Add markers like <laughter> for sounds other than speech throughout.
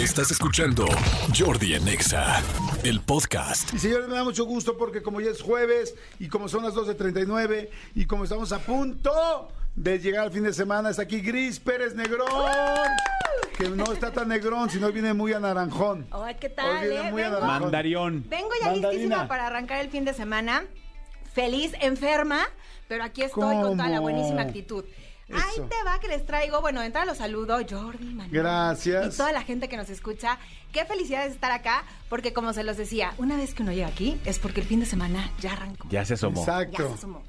Estás escuchando Jordi en Exa, el podcast. Y señores, me da mucho gusto porque como ya es jueves y como son las 12.39 y como estamos a punto de llegar al fin de semana, está aquí Gris Pérez Negrón. Que no está tan negrón, sino viene muy anaranjón. Ay, ¿qué Hoy tal? viene eh? muy Vengo. Mandarión. vengo ya Mandarina. listísima para arrancar el fin de semana. Feliz, enferma, pero aquí estoy con toda la buenísima actitud. Ahí te va que les traigo, bueno, de entrada los saludo, Jordi, Manuel. Gracias. Y toda la gente que nos escucha. Qué felicidad de estar acá, porque como se los decía, una vez que uno llega aquí es porque el fin de semana ya arrancó. Ya se asomó. Ya Exacto. se sumó.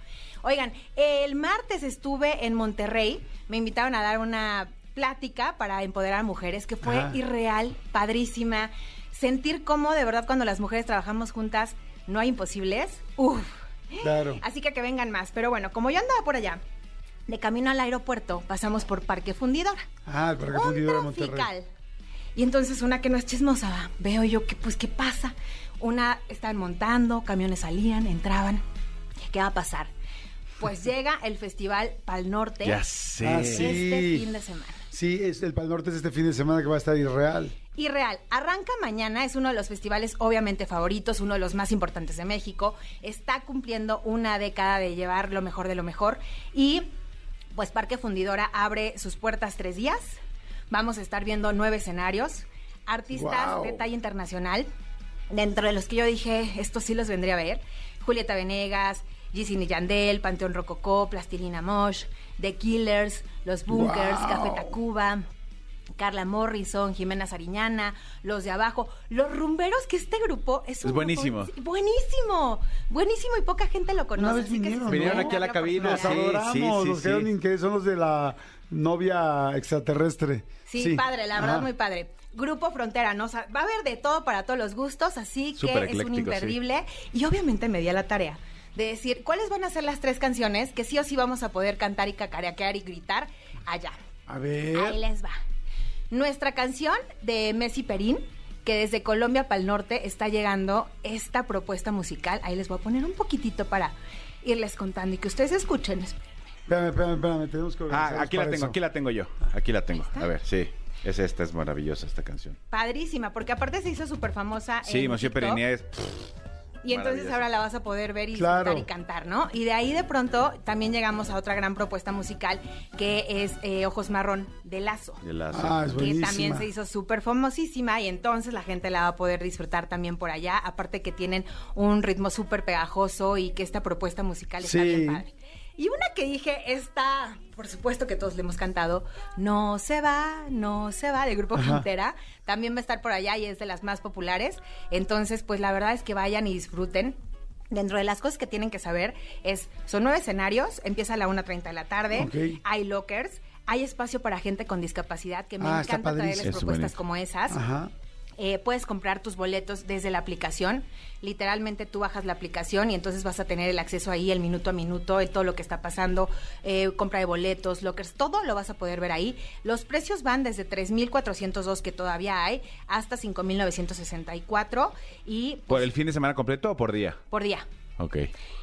Oigan, el martes estuve en Monterrey, me invitaron a dar una plática para empoderar a mujeres que fue Ajá. irreal, padrísima. Sentir cómo de verdad cuando las mujeres trabajamos juntas no hay imposibles. Uf. Claro. Así que que vengan más. Pero bueno, como yo andaba por allá, de camino al aeropuerto, pasamos por Parque Fundidora. Ah, el Parque Un Fundidora de Monterrey. trafical. Y entonces una que no es chismosa, va, veo yo que pues qué pasa. Una estaban montando, camiones salían, entraban. ¿Qué va a pasar? Pues <laughs> llega el festival Pal Norte Ya sé. Ah, sí. este fin de semana. Sí, es el Pal Norte es este fin de semana que va a estar irreal. Y real, arranca mañana, es uno de los festivales obviamente favoritos, uno de los más importantes de México. Está cumpliendo una década de llevar lo mejor de lo mejor. Y pues Parque Fundidora abre sus puertas tres días. Vamos a estar viendo nueve escenarios, artistas de talla internacional. Dentro de los que yo dije, estos sí los vendría a ver. Julieta Venegas, Gisin y Yandel, Panteón Rococó, Plastilina Mosh, The Killers, Los Bunkers. Café Tacuba. Carla Morrison, Jimena Sariñana, los de abajo, los rumberos, que este grupo es, un Es buenísimo. grupo- buenísimo, buenísimo y poca gente lo conoce. Una vez vinieron, Vinieron aquí a la cabina, Sí, sí, sí, los que son los de la novia extraterrestre. Sí, padre, la verdad, Ajá. muy padre. Grupo Frontera, ¿no? O sea, va a haber de todo para todos los gustos, así que es un sí. imperdible. Y obviamente me di a la tarea de decir cuáles van a ser las tres canciones que sí o sí vamos a poder cantar y cacarear y gritar allá. A ver. Ahí les va. Nuestra canción de Messi Perín, que desde Colombia para el norte está llegando esta propuesta musical. Ahí les voy a poner un poquitito para irles contando y que ustedes escuchen. Espérame, espérame, espérame, tenemos que Ah, aquí la tengo, eso. aquí la tengo yo. Aquí la tengo. A ver, sí. Es esta, es maravillosa esta canción. Padrísima, porque aparte se hizo súper famosa. Sí, en Monsieur TikTok. Periné es... Y entonces ahora la vas a poder ver y Claro. y cantar, ¿no? Y de ahí de pronto también llegamos a otra gran propuesta musical que es eh, Ojos Marrón de Lazo. de las- Ah, es que buenísima. también se hizo súper famosísima y entonces la gente la va a poder disfrutar también por allá, aparte que tienen un ritmo súper pegajoso y que esta propuesta musical está Sí. bien padre. Y una que dije, esta, por supuesto que todos le hemos cantado, No se va, no se va, del Grupo Frontera, también va a estar por allá y es de las más populares. Entonces, pues la verdad es que vayan y disfruten. Dentro de las cosas que tienen que saber es, son nueve escenarios, empieza a la 1.30 de la tarde, hay lockers, hay espacio para gente con discapacidad, que me Ah, encanta traerles. Es propuestas como esas. Ajá. Eh, puedes comprar tus boletos desde la aplicación. Literalmente tú bajas la aplicación y entonces vas a tener el acceso ahí, el minuto a minuto, el, todo lo que está pasando, eh, compra de boletos, lockers, todo lo vas a poder ver ahí. Los precios van desde 3.402 que todavía hay hasta 5.964 y ¿Por pues, el fin de semana completo o por día? por día. Ok.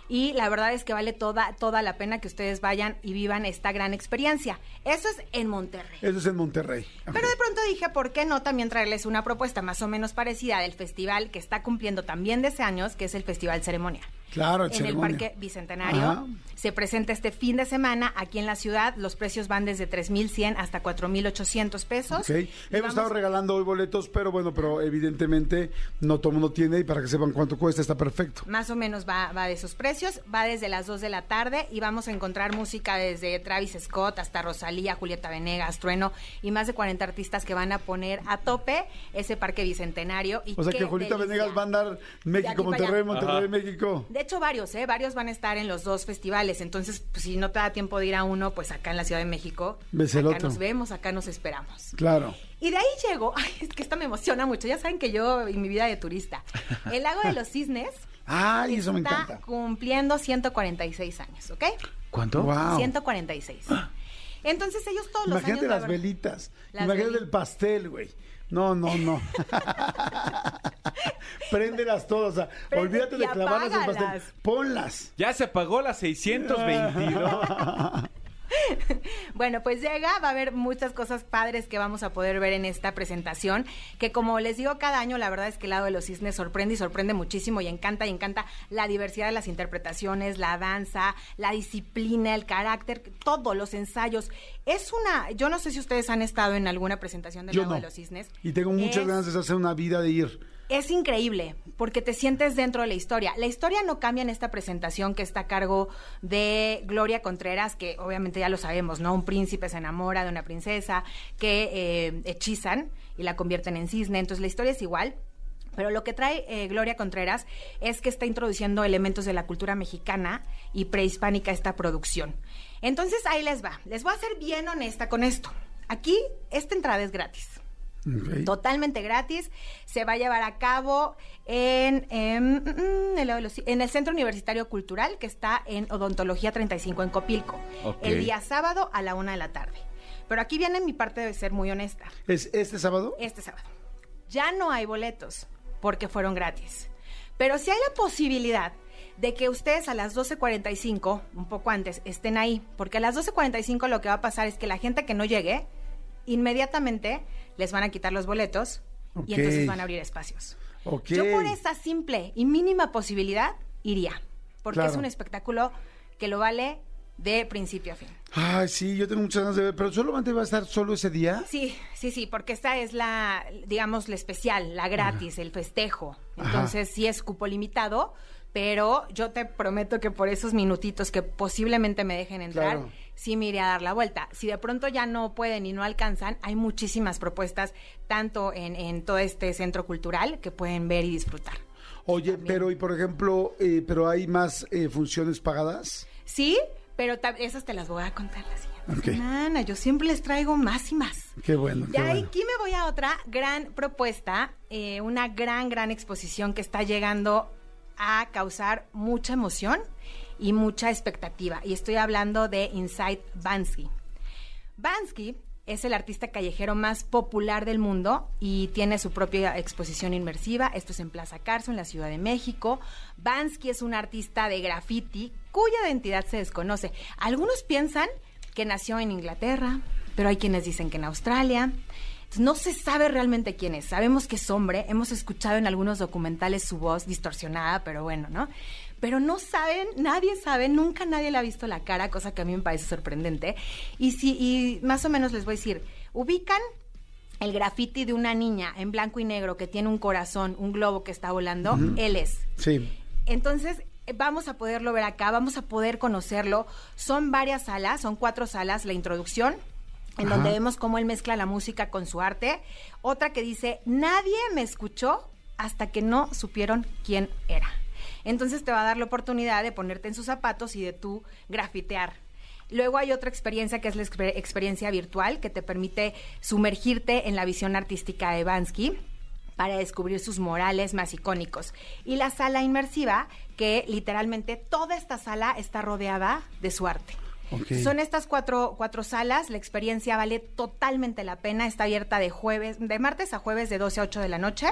Y la verdad es que vale toda, toda la pena que ustedes vayan y vivan esta gran experiencia. Eso es en Monterrey. Eso es en Monterrey. Pero de pronto dije, ¿por qué no también traerles una propuesta más o menos parecida del festival que está cumpliendo también de ese años, que es el Festival Ceremonial? Claro, en ceremonia. el Parque Bicentenario. Ajá. Se presenta este fin de semana aquí en la ciudad. Los precios van desde 3.100 hasta 4.800 pesos. Ok. Y Hemos vamos- estado regalando hoy boletos, pero bueno, pero evidentemente no todo el mundo tiene y para que sepan cuánto cuesta está perfecto. Más o menos va, va de esos precios, va desde las 2 de la tarde y vamos a encontrar música desde Travis Scott hasta Rosalía, Julieta Venegas, Trueno y más de 40 artistas que van a poner a tope ese parque bicentenario. Y O sea que Julieta delicia. Venegas va a andar México, Monterrey. Monterrey, Ajá. México. De hecho, varios, ¿eh? Varios van a estar en los dos festivales. Entonces, pues, si no te da tiempo de ir a uno, pues acá en la Ciudad de México. Ves el acá otro. nos vemos, acá nos esperamos. Claro. Y de ahí llego, <laughs> ay, es que esta me emociona mucho. Ya saben que yo y mi vida de turista. <laughs> El lago de los cisnes Ay, eso me está encanta. cumpliendo 146 años, ¿ok? ¿Cuánto? Wow. 146. Entonces ellos todos los Imagínate años... la las velitas. Las Imagínate velitas. el pastel, güey. No, no, no. <laughs> Préndelas todas. O sea, Prende olvídate de clavarlas en el pastel. Ponlas. Ya se pagó la 622. <laughs> <laughs> Bueno, pues llega, va a haber muchas cosas padres que vamos a poder ver en esta presentación, que como les digo cada año, la verdad es que el lado de los cisnes sorprende y sorprende muchísimo y encanta y encanta la diversidad de las interpretaciones, la danza, la disciplina, el carácter, todos los ensayos. Es una, yo no sé si ustedes han estado en alguna presentación del Yo lado no. de los cisnes. Y tengo muchas Es- ganas de hacer una vida de ir. Es increíble porque te sientes dentro de la historia. La historia no cambia en esta presentación que está a cargo de Gloria Contreras, que obviamente ya lo sabemos, ¿no? Un príncipe se enamora de una princesa que eh, hechizan y la convierten en cisne. Entonces la historia es igual. Pero lo que trae eh, Gloria Contreras es que está introduciendo elementos de la cultura mexicana y prehispánica a esta producción. Entonces ahí les va. Les voy a ser bien honesta con esto. Aquí esta entrada es gratis Totalmente gratis. Se va a llevar a cabo en, em, mm, el- los- en el Centro Universitario Cultural, que está en Odontología 35 en Copilco, el día sábado a la una de la tarde. Pero aquí viene mi parte de ser muy honesta. ¿Es este sábado? Este sábado. Ya no hay boletos porque fueron gratis. Pero si hay la posibilidad de que ustedes a las 12.45, un poco antes, estén ahí, porque a las 12.45 lo que va a pasar es que la gente que no llegue, inmediatamente les van a quitar los boletos y entonces van a abrir espacios. Yo por esa simple y mínima posibilidad iría, porque Claro. es un espectáculo que lo vale de principio a fin. Ay, sí, yo tengo muchas ganas de ver, pero solamente va a estar solo ese día. Sí, sí, sí, porque esta es la, digamos, la especial, la gratis, el festejo. Entonces sí es cupo limitado, pero yo te prometo que por esos minutitos que posiblemente me dejen entrar, Claro. Sí me iré a dar la vuelta. Si de pronto ya no pueden y no alcanzan, hay muchísimas propuestas, tanto en, en todo este centro cultural, que pueden ver y disfrutar. Oye, pero y por ejemplo, eh, pero hay más eh, funciones pagadas. Sí, pero esas te las voy a contar la siguiente semana. Yo siempre les traigo más y más. Qué bueno, qué bueno. aquí me voy a otra gran propuesta, eh, una gran, gran exposición que está llegando a causar mucha emoción y mucha expectativa. Y estoy hablando de Inside Bansky. Bansky es el artista callejero más popular del mundo y tiene su propia exposición inmersiva. Esto es en Plaza Carso, en la Ciudad de México. Bansky es un artista de graffiti cuya identidad se desconoce. Algunos piensan que nació en Inglaterra, pero hay quienes dicen que en Australia. No se sabe realmente quién es. Sabemos que es hombre. Hemos escuchado en algunos documentales su voz distorsionada, pero bueno, ¿no? Pero no saben, nadie sabe, nunca nadie le ha visto la cara, cosa que a mí me parece sorprendente. Y si, y más o menos les voy a decir, ubican el graffiti de una niña en blanco y negro que tiene un corazón, un globo que está volando, él es. Sí. Entonces, vamos a poderlo ver acá, vamos a poder conocerlo. Son varias salas, son cuatro salas, la introducción, en Ajá. donde vemos cómo él mezcla la música con su arte. Otra que dice, nadie me escuchó hasta que no supieron quién era. Entonces te va a dar la oportunidad de ponerte en sus zapatos y de tú grafitear. Luego hay otra experiencia que es la exper- experiencia virtual que te permite sumergirte en la visión artística de Bansky para descubrir sus morales más icónicos. Y la sala inmersiva, que literalmente toda esta sala está rodeada de su arte. Son estas cuatro, cuatro salas, la experiencia vale totalmente la pena, está abierta de jueves, de martes a jueves de 12 a 8 de la noche,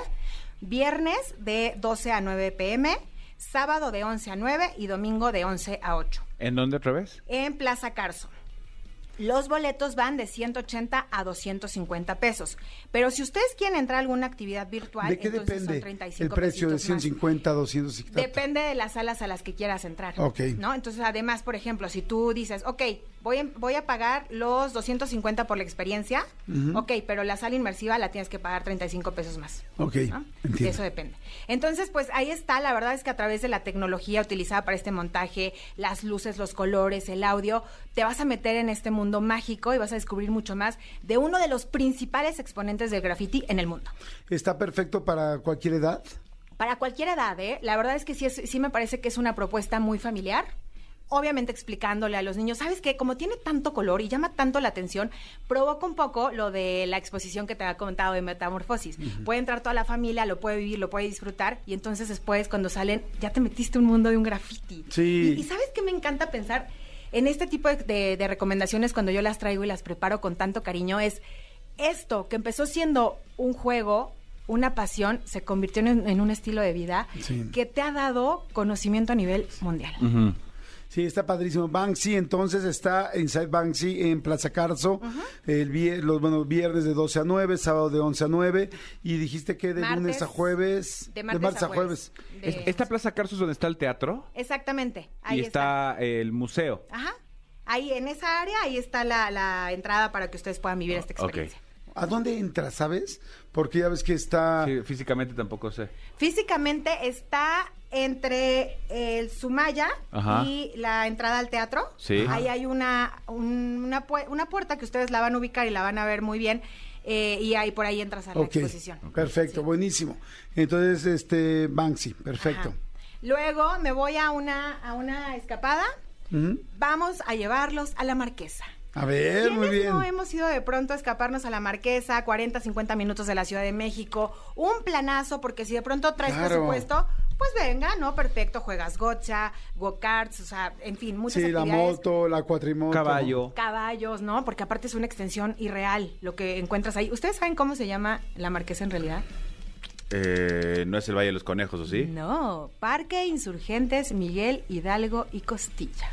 viernes de 12 a 9 pm, sábado de 11 a 9 y domingo de 11 a 8 ¿En dónde otra vez? en Plaza Carso. Los boletos van de 180 a 250 pesos. Pero si ustedes quieren entrar a alguna actividad virtual, ¿De qué entonces son depende 35 el precio de pesitos más. 150 a 200 y tanto? Depende de las salas a las que quieras entrar. Ok. ¿No? Entonces, además, por ejemplo, si tú dices, ok, voy, a- voy a pagar los 250 por la experiencia, ok, pero la sala inmersiva la tienes que pagar 35 pesos más. Ok, ¿no? entiendo. Eso depende. Entonces, pues ahí está. La verdad es que a través de la tecnología utilizada para este montaje, las luces, los colores, el audio, te vas a meter en este mundo mágico y vas a descubrir mucho más de uno de los principales exponentes del graffiti en el mundo. ¿Está perfecto para cualquier edad? Para cualquier edad, ¿eh? La verdad es que sí, es- sí me parece que es una propuesta muy familiar. Obviamente explicándole a los niños, ¿sabes qué? Como tiene tanto color y llama tanto la atención, provoca un poco lo de la exposición que te había comentado de Metamorfosis. Puede entrar toda la familia, lo puede vivir, lo puede disfrutar y entonces después cuando salen ya te metiste en un mundo de un graffiti. Sí. Y, y ¿sabes qué me encanta pensar? En este tipo de, de- de recomendaciones cuando yo las traigo y las preparo con tanto cariño es esto que empezó siendo un juego, una pasión, se convirtió en, en un estilo de vida Sí. que te ha dado conocimiento a nivel mundial. Sí, está padrísimo. Banksy, entonces está Inside Banksy en Plaza Carso, el vie- los bueno, viernes de 12 a 9, sábado de 11 a 9, y dijiste que de Martes- lunes a jueves. De martes, a jueves. De- Esta Plaza Carso es donde está el teatro Exactamente. Ahí y está, el museo. Ajá. Ahí en esa área, ahí está la, la entrada para que ustedes puedan vivir esta Ok. experiencia. ¿A dónde entras, sabes? Porque ya ves que está... Sí, físicamente tampoco sé. Físicamente está entre el Sumaya Ajá. y la entrada al teatro. Sí. Ahí hay una, un- una, pu- una puerta que ustedes la van a ubicar y la van a ver muy bien. eh, y ahí por ahí entras a la exposición. perfecto, Sí. buenísimo. Entonces, este, Banksy, perfecto. Ajá. Luego me voy a una, a una escapada. Vamos a llevarlos a la Marquesa. A ver, muy ¿Quiénes bien. no hemos ido de pronto a escaparnos a la Marquesa, 40, 50 minutos de la Ciudad de México? Un planazo, porque si de pronto traes Claro. presupuesto, pues venga, ¿no? Perfecto, juegas gocha, go-karts, o sea, en fin, muchas Sí, la actividades. moto, la cuatrimoto. Caballo. Caballos, ¿no? Porque aparte es una extensión irreal lo que encuentras ahí. ¿Ustedes saben cómo se llama la Marquesa en realidad? Eh, no es el Valle de los Conejos, ¿o sí? No, Parque Insurgentes Miguel Hidalgo y Costilla.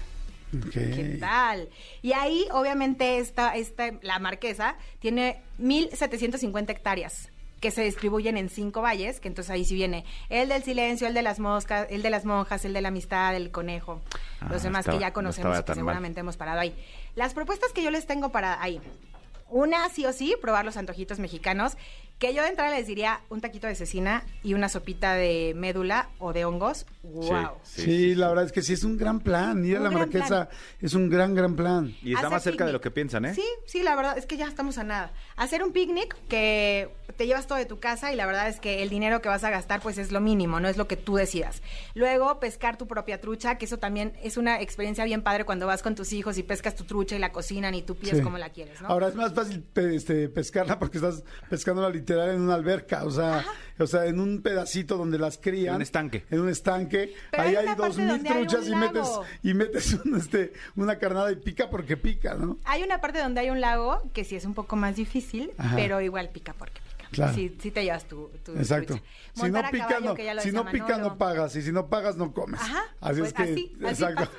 ¿Qué tal? Y ahí, obviamente, esta, esta, la marquesa tiene 1.750 hectáreas que se distribuyen en cinco valles, que entonces ahí sí viene el del silencio, el de las moscas, el de las monjas, el de la amistad, el conejo, Ah, los demás estaba- que ya no conocemos y que mal. seguramente hemos parado ahí. Las propuestas que yo les tengo para ahí. Una, sí o sí, probar los antojitos mexicanos, que yo de entrada les diría un taquito de cecina y una sopita de médula o de hongos. ¡Wow! Sí, la verdad es que sí es un gran plan. Ir a la Marquesa es un gran, gran plan. Y está Hacer más cerca de lo que piensan, ¿eh? Sí, sí, la verdad es que ya estamos a nada. Hacer un picnic que te llevas todo de tu casa y la verdad es que el dinero que vas a gastar pues es lo mínimo, no es lo que tú decidas. Luego pescar tu propia trucha, que eso también es una experiencia bien padre cuando vas con tus hijos y pescas tu trucha y la cocinan y tú pides Sí. como la quieres, ¿no? Ahora es más fácil pe- este, pescarla porque estás pescándola literal en una alberca, o sea, o sea, en un pedacito donde las crían. En un estanque. En un estanque. Pero Ahí hay dos parte mil donde hay un truchas y metes, lago. y metes un, este, una carnada y pica porque pica, ¿no? Hay una parte donde hay un lago que sí es un poco más difícil, Ajá. pero igual pica porque pica. Claro. Sí, sí te llevas tu, tu Exacto. Si no a pica, caballo, no, si no pica, Manolo. no pagas. Y si no pagas, no comes. Ajá. Así pues es que. así, así exacto.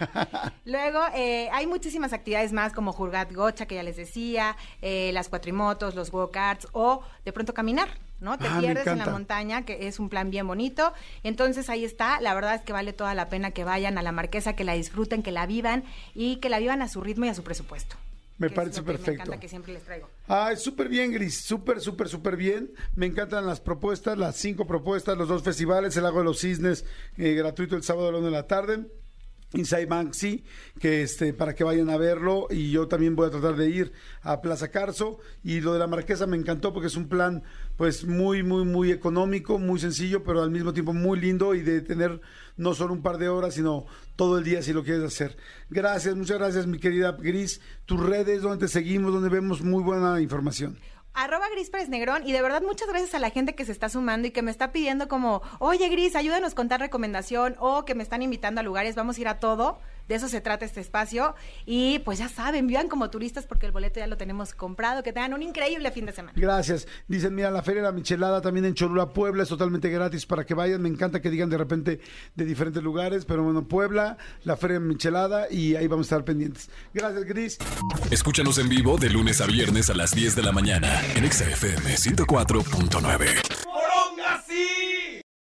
<laughs> Luego, eh, hay muchísimas actividades más como Jurgat Gocha, que ya les decía, eh, las cuatrimotos, los go-karts, o de pronto caminar, ¿no? Te Ah, pierdes en la montaña, que es un plan bien bonito. Entonces, ahí está. La verdad es que vale toda la pena que vayan a la Marquesa, que la disfruten, que la vivan y que la vivan a su ritmo y a su presupuesto. Me que parece que perfecto. Me encanta que siempre les traigo. Ay, súper bien, Gris, súper, súper, súper bien. Me encantan las propuestas, las cinco propuestas, los dos festivales, el Lago de los Cisnes, eh, gratuito el sábado a la una de la tarde. Inside Banksy, que este, para que vayan a verlo, y yo también voy a tratar de ir a Plaza Carso, y lo de la Marquesa me encantó porque es un plan pues muy, muy, muy económico, muy sencillo, pero al mismo tiempo muy lindo y de tener no solo un par de horas, sino todo el día si lo quieres hacer. Gracias, muchas gracias mi querida Gris. Tus redes, donde te seguimos, donde vemos muy buena información. Arroba Gris Pérez Negrón y de verdad muchas gracias a la gente que se está sumando y que me está pidiendo como, oye Gris, ayúdanos con tal recomendación o que me están invitando a lugares, vamos a ir a todo. De eso se trata este espacio. Y pues ya saben, vivan como turistas porque el boleto ya lo tenemos comprado. Que tengan un increíble fin de semana. Gracias. Dicen, mira, la Feria de la Michelada también en Cholula, Puebla, es totalmente gratis para que vayan. Me encanta que digan de repente de diferentes lugares, pero bueno, Puebla, la Feria de Michelada y ahí vamos a estar pendientes. Gracias, Gris. Escúchanos en vivo de lunes a viernes a las 10 de la mañana en Exa FM 104.9.